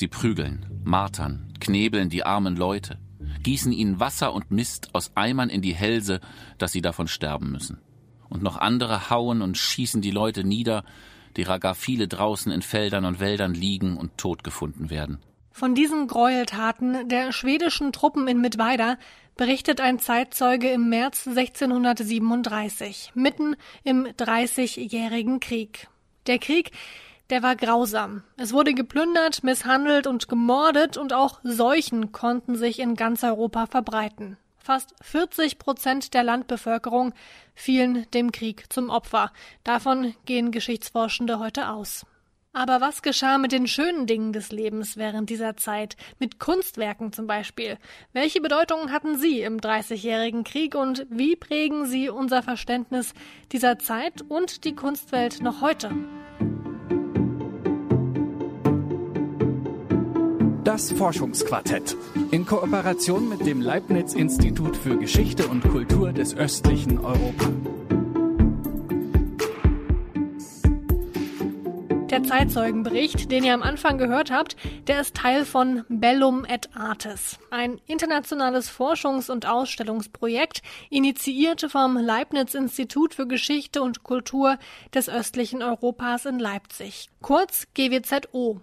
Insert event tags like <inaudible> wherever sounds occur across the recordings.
Sie prügeln, martern, knebeln die armen Leute, gießen ihnen Wasser und Mist aus Eimern in die Hälse, dass sie davon sterben müssen. Und noch andere hauen und schießen die Leute nieder, derer gar viele draußen in Feldern und Wäldern liegen und tot gefunden werden. Von diesen Gräueltaten der schwedischen Truppen in Mittweida berichtet ein Zeitzeuge im März 1637, mitten im Dreißigjährigen Krieg. Der Krieg, der war grausam. Es wurde geplündert, misshandelt und gemordet und auch Seuchen konnten sich in ganz Europa verbreiten. Fast 40 Prozent der Landbevölkerung fielen dem Krieg zum Opfer. Davon gehen Geschichtsforschende heute aus. Aber was geschah mit den schönen Dingen des Lebens während dieser Zeit, mit Kunstwerken zum Beispiel? Welche Bedeutung hatten sie im Dreißigjährigen Krieg und wie prägen sie unser Verständnis dieser Zeit und die Kunstwelt noch heute? Das Forschungsquartett in Kooperation mit dem Leibniz Institut für Geschichte und Kultur des östlichen Europa. Der Zeitzeugenbericht, den ihr am Anfang gehört habt, der ist Teil von Bellum et Artes, ein internationales Forschungs- und Ausstellungsprojekt, initiiert vom Leibniz Institut für Geschichte und Kultur des östlichen Europas in Leipzig, kurz GWZO.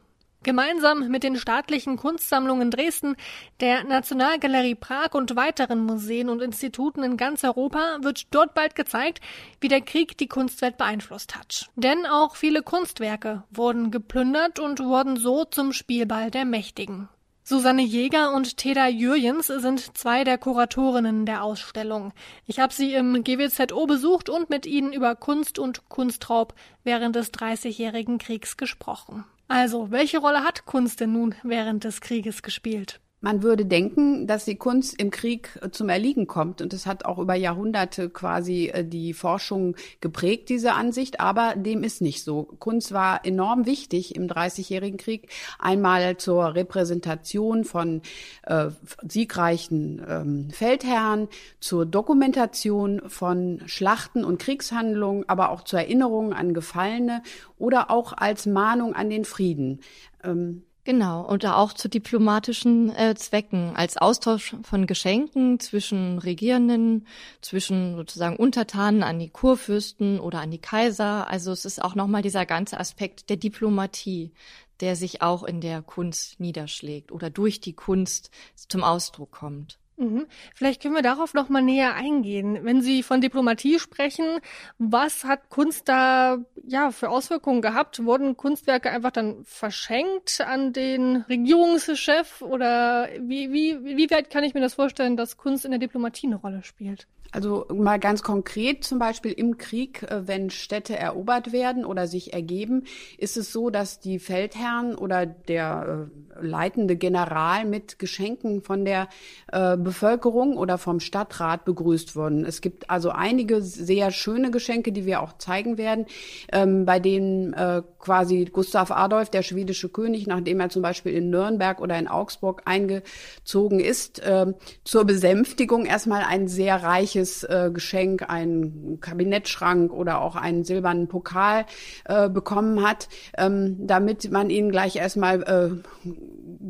Gemeinsam mit den staatlichen Kunstsammlungen Dresden, der Nationalgalerie Prag und weiteren Museen und Instituten in ganz Europa wird dort bald gezeigt, wie der Krieg die Kunstwelt beeinflusst hat. Denn auch viele Kunstwerke wurden geplündert und wurden so zum Spielball der Mächtigen. Susanne Jäger und Teda Jürjens sind zwei der Kuratorinnen der Ausstellung. Ich habe sie im GWZO besucht und mit ihnen über Kunst und Kunstraub während des Dreißigjährigen Kriegs gesprochen. Also, welche Rolle hat Kunst denn nun während des Krieges gespielt? Man würde denken, dass die Kunst im Krieg äh, zum Erliegen kommt. Und es hat auch über Jahrhunderte quasi äh, die Forschung geprägt, diese Ansicht. Aber dem ist nicht so. Kunst war enorm wichtig im Dreißigjährigen Krieg. Einmal zur Repräsentation von äh, siegreichen ähm, Feldherren, zur Dokumentation von Schlachten und Kriegshandlungen, aber auch zur Erinnerung an Gefallene oder auch als Mahnung an den Frieden. Ähm, Genau, und auch zu diplomatischen äh, Zwecken, als Austausch von Geschenken zwischen Regierenden, zwischen sozusagen Untertanen an die Kurfürsten oder an die Kaiser. Also es ist auch nochmal dieser ganze Aspekt der Diplomatie, der sich auch in der Kunst niederschlägt oder durch die Kunst zum Ausdruck kommt. Mhm. Vielleicht können wir darauf noch mal näher eingehen. Wenn Sie von Diplomatie sprechen, was hat Kunst da ja für Auswirkungen gehabt? Wurden Kunstwerke einfach dann verschenkt an den Regierungschef oder wie wie wie weit kann ich mir das vorstellen, dass Kunst in der Diplomatie eine Rolle spielt? Also mal ganz konkret, zum Beispiel im Krieg, äh, wenn Städte erobert werden oder sich ergeben, ist es so, dass die Feldherren oder der äh, leitende General mit Geschenken von der äh, Bevölkerung oder vom Stadtrat begrüßt wurden. Es gibt also einige sehr schöne Geschenke, die wir auch zeigen werden, ähm, bei denen äh, quasi Gustav Adolf, der schwedische König, nachdem er zum Beispiel in Nürnberg oder in Augsburg eingezogen ist, äh, zur Besänftigung erstmal ein sehr reiches äh, Geschenk, einen Kabinettschrank oder auch einen silbernen Pokal äh, bekommen hat, ähm, damit man ihn gleich erstmal äh,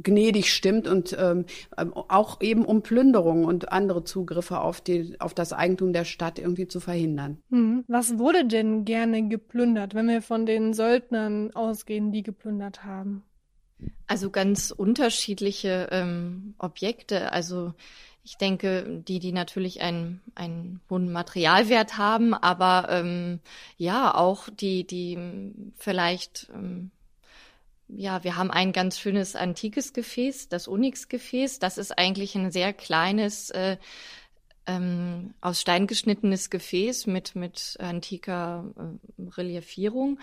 gnädig stimmt und ähm, auch eben um Plünderungen und andere Zugriffe auf, die, auf das Eigentum der Stadt irgendwie zu verhindern. Hm. Was wurde denn gerne geplündert, wenn wir von den Söldnern ausgehen, die geplündert haben? Also ganz unterschiedliche ähm, Objekte. Also ich denke, die, die natürlich einen, einen hohen Materialwert haben, aber ähm, ja, auch die, die vielleicht, ähm, ja, wir haben ein ganz schönes antikes Gefäß, das Onyx-Gefäß. Das ist eigentlich ein sehr kleines, äh, ähm, aus Stein geschnittenes Gefäß mit, mit antiker äh, Reliefierung.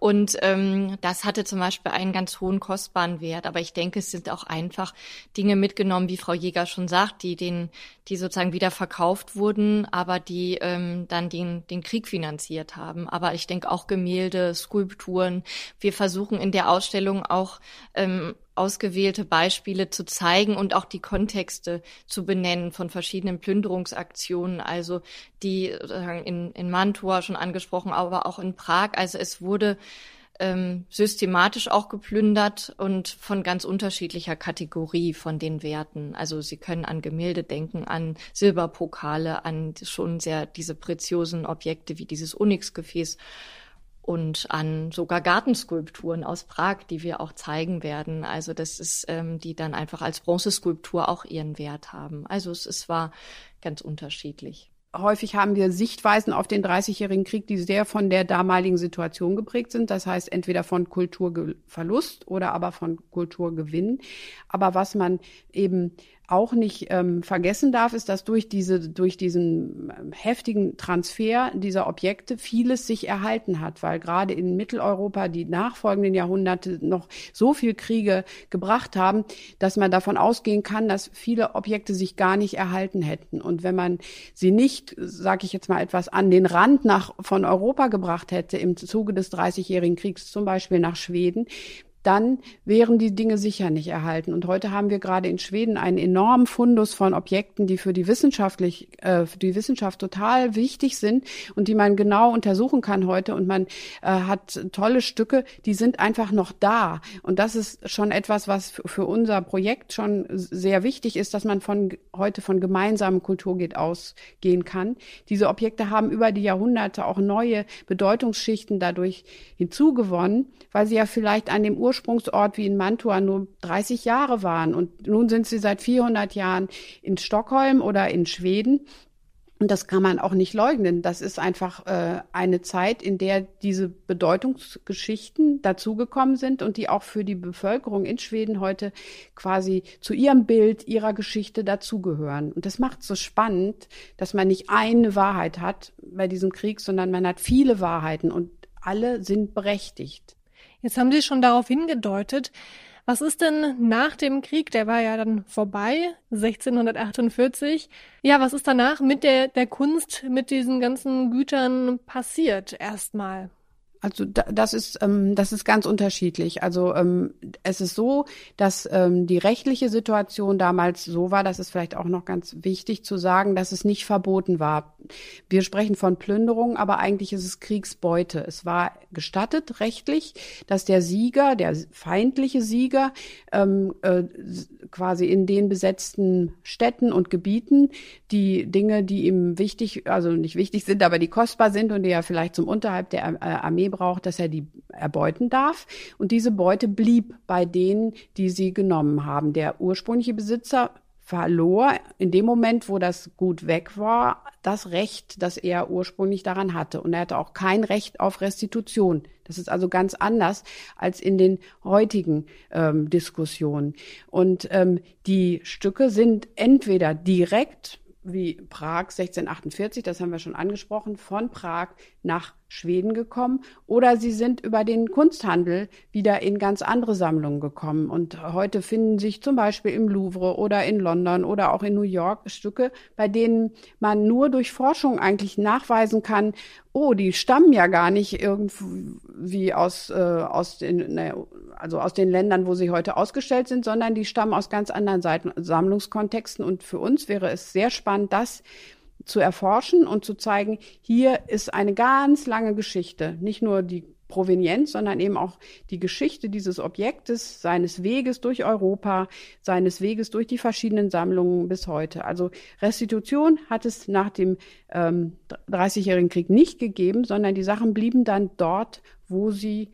Und ähm, das hatte zum Beispiel einen ganz hohen kostbaren Wert. Aber ich denke, es sind auch einfach Dinge mitgenommen, wie Frau Jäger schon sagt, die den, die sozusagen wieder verkauft wurden, aber die ähm, dann den, den Krieg finanziert haben. Aber ich denke auch Gemälde, Skulpturen. Wir versuchen in der Ausstellung auch ähm, ausgewählte Beispiele zu zeigen und auch die Kontexte zu benennen von verschiedenen Plünderungsaktionen, also die in, in Mantua schon angesprochen, aber auch in Prag. Also es wurde ähm, systematisch auch geplündert und von ganz unterschiedlicher Kategorie von den Werten. Also Sie können an Gemälde denken, an Silberpokale, an schon sehr diese preziosen Objekte wie dieses Onyxgefäß und an sogar Gartenskulpturen aus Prag, die wir auch zeigen werden. Also das ist, ähm, die dann einfach als Bronzeskulptur auch ihren Wert haben. Also es, es war ganz unterschiedlich. Häufig haben wir Sichtweisen auf den Dreißigjährigen Krieg, die sehr von der damaligen Situation geprägt sind. Das heißt entweder von Kulturverlust oder aber von Kulturgewinn. Aber was man eben auch nicht ähm, vergessen darf, ist, dass durch diese, durch diesen ähm, heftigen Transfer dieser Objekte vieles sich erhalten hat, weil gerade in Mitteleuropa die nachfolgenden Jahrhunderte noch so viel Kriege gebracht haben, dass man davon ausgehen kann, dass viele Objekte sich gar nicht erhalten hätten. Und wenn man sie nicht, sage ich jetzt mal etwas, an den Rand nach, von Europa gebracht hätte im Zuge des Dreißigjährigen Kriegs, zum Beispiel nach Schweden, dann wären die Dinge sicher nicht erhalten. Und heute haben wir gerade in Schweden einen enormen Fundus von Objekten, die für die wissenschaftlich, äh, für die Wissenschaft total wichtig sind und die man genau untersuchen kann heute. Und man äh, hat tolle Stücke, die sind einfach noch da. Und das ist schon etwas, was für unser Projekt schon sehr wichtig ist, dass man von heute von gemeinsamen Kulturgeht ausgehen kann. Diese Objekte haben über die Jahrhunderte auch neue Bedeutungsschichten dadurch hinzugewonnen, weil sie ja vielleicht an dem Ursprung Ursprungsort wie in Mantua nur 30 Jahre waren. Und nun sind sie seit 400 Jahren in Stockholm oder in Schweden. Und das kann man auch nicht leugnen. Das ist einfach äh, eine Zeit, in der diese Bedeutungsgeschichten dazugekommen sind und die auch für die Bevölkerung in Schweden heute quasi zu ihrem Bild, ihrer Geschichte dazugehören. Und das macht so spannend, dass man nicht eine Wahrheit hat bei diesem Krieg, sondern man hat viele Wahrheiten und alle sind berechtigt. Jetzt haben Sie schon darauf hingedeutet. Was ist denn nach dem Krieg, der war ja dann vorbei, 1648. Ja, was ist danach mit der, der Kunst, mit diesen ganzen Gütern passiert erstmal? Also das ist ähm, das ist ganz unterschiedlich. Also ähm, es ist so, dass ähm, die rechtliche Situation damals so war, dass es vielleicht auch noch ganz wichtig zu sagen, dass es nicht verboten war. Wir sprechen von Plünderung, aber eigentlich ist es Kriegsbeute. Es war gestattet rechtlich, dass der Sieger, der feindliche Sieger, ähm, äh, quasi in den besetzten Städten und Gebieten die Dinge, die ihm wichtig, also nicht wichtig sind, aber die kostbar sind und die er vielleicht zum Unterhalt der äh, Armee braucht, dass er die erbeuten darf. Und diese Beute blieb bei denen, die sie genommen haben. Der ursprüngliche Besitzer verlor in dem Moment, wo das Gut weg war, das Recht, das er ursprünglich daran hatte. Und er hatte auch kein Recht auf Restitution. Das ist also ganz anders als in den heutigen ähm, Diskussionen. Und ähm, die Stücke sind entweder direkt wie Prag 1648, das haben wir schon angesprochen, von Prag nach Schweden gekommen oder sie sind über den Kunsthandel wieder in ganz andere Sammlungen gekommen. Und heute finden sich zum Beispiel im Louvre oder in London oder auch in New York Stücke, bei denen man nur durch Forschung eigentlich nachweisen kann, oh, die stammen ja gar nicht irgendwie aus, äh, aus den, ne, also aus den Ländern, wo sie heute ausgestellt sind, sondern die stammen aus ganz anderen Seiten, Sammlungskontexten. Und für uns wäre es sehr spannend, das zu erforschen und zu zeigen, hier ist eine ganz lange Geschichte, nicht nur die Provenienz, sondern eben auch die Geschichte dieses Objektes, seines Weges durch Europa, seines Weges durch die verschiedenen Sammlungen bis heute. Also Restitution hat es nach dem ähm, 30-jährigen Krieg nicht gegeben, sondern die Sachen blieben dann dort, wo sie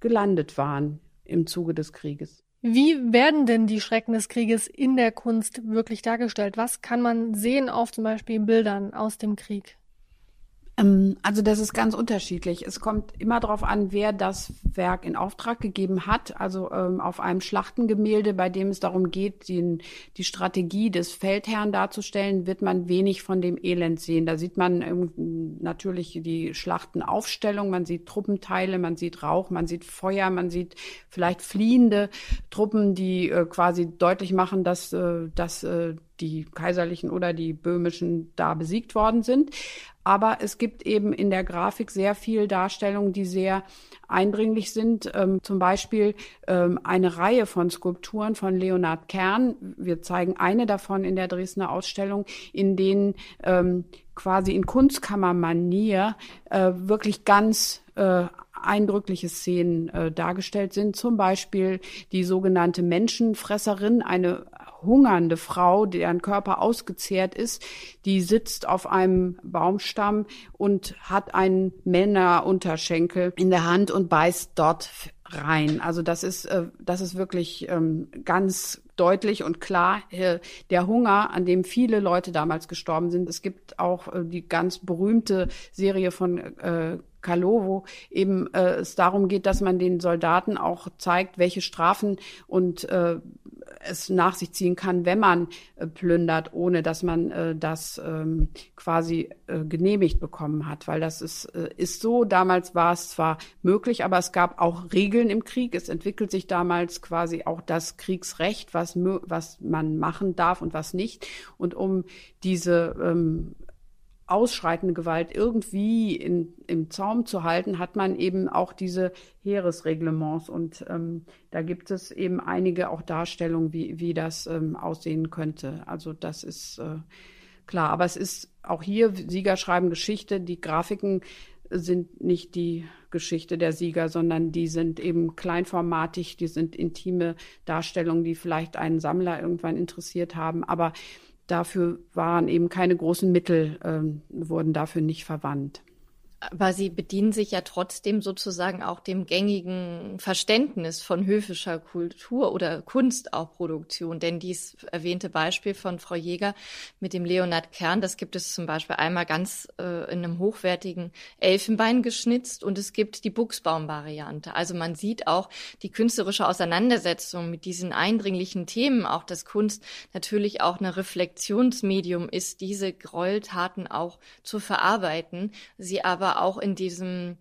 gelandet waren im Zuge des Krieges. Wie werden denn die Schrecken des Krieges in der Kunst wirklich dargestellt? Was kann man sehen auf zum Beispiel Bildern aus dem Krieg? Ähm, also das ist ganz unterschiedlich. Es kommt immer darauf an, wer das Werk in Auftrag gegeben hat. Also ähm, auf einem Schlachtengemälde, bei dem es darum geht, die, die Strategie des Feldherrn darzustellen, wird man wenig von dem Elend sehen. Da sieht man ähm, natürlich die Schlachtenaufstellung, man sieht Truppenteile, man sieht Rauch, man sieht Feuer, man sieht vielleicht fliehende Truppen, die äh, quasi deutlich machen, dass, äh, dass äh, die kaiserlichen oder die böhmischen da besiegt worden sind. Aber es gibt eben in der Grafik sehr viel Darstellungen, die sehr eindringlich sind. Ähm, zum Beispiel ähm, eine Reihe von Skulpturen von Leonhard Kern. Wir zeigen eine davon in der Dresdner Ausstellung, in denen ähm, quasi in Kunstkammermanier äh, wirklich ganz äh, eindrückliche Szenen äh, dargestellt sind. Zum Beispiel die sogenannte Menschenfresserin, eine hungernde Frau, deren Körper ausgezehrt ist, die sitzt auf einem Baumstamm und hat einen Männerunterschenkel in der Hand und beißt dort rein. Also das ist, äh, das ist wirklich ähm, ganz deutlich und klar äh, der Hunger, an dem viele Leute damals gestorben sind. Es gibt auch äh, die ganz berühmte Serie von äh, Kalowo eben äh, es darum geht, dass man den Soldaten auch zeigt, welche Strafen und äh, es nach sich ziehen kann, wenn man äh, plündert, ohne dass man äh, das ähm, quasi äh, genehmigt bekommen hat. Weil das ist, äh, ist so. Damals war es zwar möglich, aber es gab auch Regeln im Krieg. Es entwickelt sich damals quasi auch das Kriegsrecht, was, was man machen darf und was nicht. Und um diese ähm, ausschreitende Gewalt irgendwie in, im Zaum zu halten, hat man eben auch diese Heeresreglements. Und ähm, da gibt es eben einige auch Darstellungen, wie, wie das ähm, aussehen könnte. Also das ist äh, klar. Aber es ist auch hier, Sieger schreiben Geschichte. Die Grafiken sind nicht die Geschichte der Sieger, sondern die sind eben kleinformatig, die sind intime Darstellungen, die vielleicht einen Sammler irgendwann interessiert haben. Aber dafür waren eben keine großen Mittel, ähm, wurden dafür nicht verwandt. Aber Sie bedienen sich ja trotzdem sozusagen auch dem gängigen Verständnis von höfischer Kultur oder Kunst auch Produktion. Denn dies erwähnte Beispiel von Frau Jäger mit dem Leonard Kern, das gibt es zum Beispiel einmal ganz äh, in einem hochwertigen Elfenbein geschnitzt und es gibt die Buchsbaum-Variante. Also man sieht auch die künstlerische Auseinandersetzung mit diesen eindringlichen Themen, auch dass Kunst natürlich auch eine Reflexionsmedium ist, diese Gräueltaten auch zu verarbeiten, sie aber auch in diesem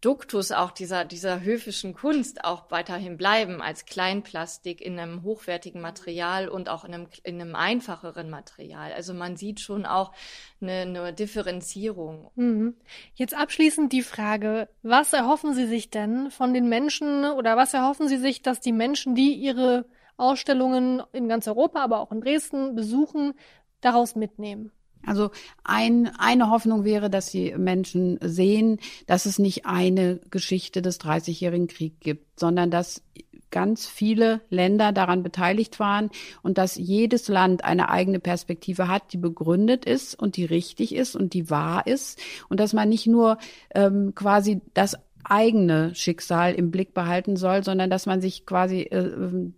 Duktus auch dieser, dieser höfischen Kunst auch weiterhin bleiben als Kleinplastik in einem hochwertigen Material und auch in einem, in einem einfacheren Material. Also man sieht schon auch eine, eine Differenzierung. Mhm. Jetzt abschließend die Frage, was erhoffen Sie sich denn von den Menschen oder was erhoffen Sie sich, dass die Menschen, die ihre Ausstellungen in ganz Europa, aber auch in Dresden besuchen, daraus mitnehmen? Also ein, eine Hoffnung wäre, dass die Menschen sehen, dass es nicht eine Geschichte des Dreißigjährigen Kriegs gibt, sondern dass ganz viele Länder daran beteiligt waren und dass jedes Land eine eigene Perspektive hat, die begründet ist und die richtig ist und die wahr ist. Und dass man nicht nur ähm, quasi das eigene Schicksal im Blick behalten soll, sondern dass man sich quasi äh,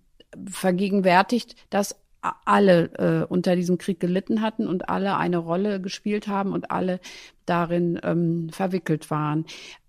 vergegenwärtigt, dass alle äh, unter diesem Krieg gelitten hatten und alle eine Rolle gespielt haben und alle darin ähm, verwickelt waren.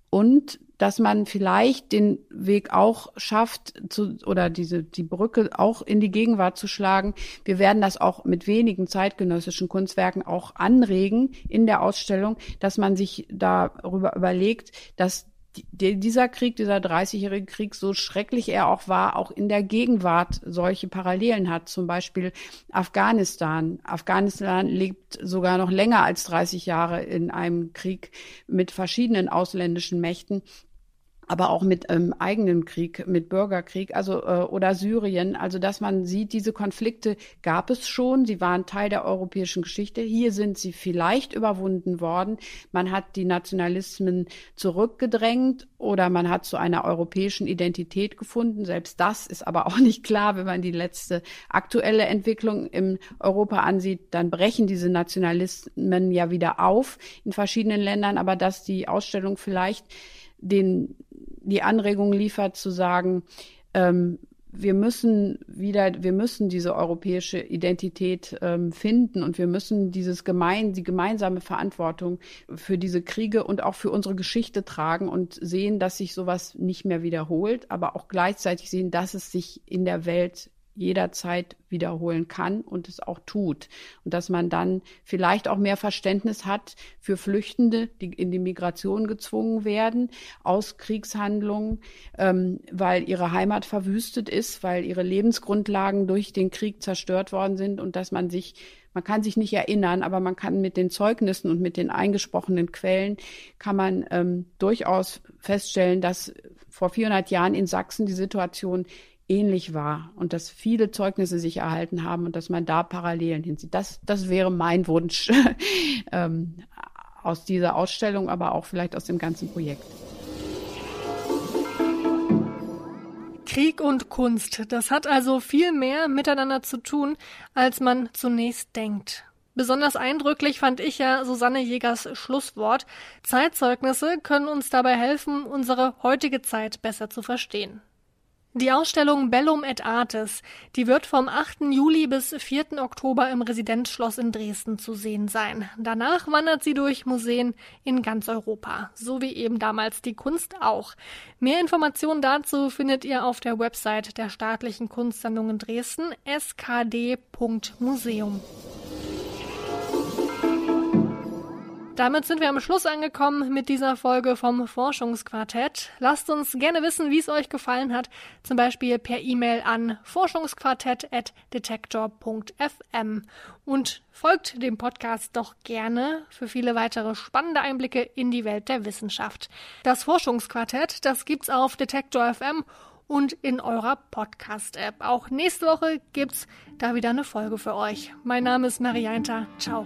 Und dass man vielleicht den Weg auch schafft zu, oder diese, die Brücke auch in die Gegenwart zu schlagen. Wir werden das auch mit wenigen zeitgenössischen Kunstwerken auch anregen in der Ausstellung, dass man sich darüber überlegt, dass dieser Krieg, dieser 30-jährige Krieg, so schrecklich er auch war, auch in der Gegenwart solche Parallelen hat. Zum Beispiel Afghanistan. Afghanistan lebt sogar noch länger als 30 Jahre in einem Krieg mit verschiedenen ausländischen Mächten aber auch mit ähm, eigenen Krieg, mit Bürgerkrieg, also äh, oder Syrien. Also dass man sieht, diese Konflikte gab es schon, sie waren Teil der europäischen Geschichte. Hier sind sie vielleicht überwunden worden. Man hat die Nationalismen zurückgedrängt oder man hat zu einer europäischen Identität gefunden. Selbst das ist aber <laughs> auch nicht klar, wenn man die letzte aktuelle Entwicklung in Europa ansieht. Dann brechen diese Nationalismen ja wieder auf in verschiedenen Ländern, aber dass die Ausstellung vielleicht den, die Anregung liefert zu sagen, ähm, wir müssen wieder, wir müssen diese europäische Identität ähm, finden und wir müssen dieses gemein, die gemeinsame Verantwortung für diese Kriege und auch für unsere Geschichte tragen und sehen, dass sich sowas nicht mehr wiederholt, aber auch gleichzeitig sehen, dass es sich in der Welt jederzeit wiederholen kann und es auch tut. Und dass man dann vielleicht auch mehr Verständnis hat für Flüchtende, die in die Migration gezwungen werden aus Kriegshandlungen, ähm, weil ihre Heimat verwüstet ist, weil ihre Lebensgrundlagen durch den Krieg zerstört worden sind und dass man sich man kann sich nicht erinnern, aber man kann mit den Zeugnissen und mit den eingesprochenen Quellen kann man ähm, durchaus feststellen, dass vor 400 Jahren in Sachsen die Situation ähnlich war und dass viele Zeugnisse sich erhalten haben und dass man da Parallelen hinsieht. Das, das wäre mein Wunsch <laughs> ähm, aus dieser Ausstellung, aber auch vielleicht aus dem ganzen Projekt. Krieg und Kunst, das hat also viel mehr miteinander zu tun, als man zunächst denkt. Besonders eindrücklich fand ich ja Susanne Jägers Schlusswort. Zeitzeugnisse können uns dabei helfen, unsere heutige Zeit besser zu verstehen. Die Ausstellung Bellum et Artes, die wird vom 8. Juli bis 4. Oktober im Residenzschloss in Dresden zu sehen sein. Danach wandert sie durch Museen in ganz Europa, so wie eben damals die Kunst auch. Mehr Informationen dazu findet ihr auf der Website der Staatlichen Kunstsammlungen Dresden skd.museum. Damit sind wir am Schluss angekommen mit dieser Folge vom Forschungsquartett. Lasst uns gerne wissen, wie es euch gefallen hat, zum Beispiel per E-Mail an forschungsquartett.detektor.fm und folgt dem Podcast doch gerne für viele weitere spannende Einblicke in die Welt der Wissenschaft. Das Forschungsquartett, das gibt's auf Detektor FM und in eurer Podcast-App. Auch nächste Woche gibt's da wieder eine Folge für euch. Mein Name ist Marianta. Ciao.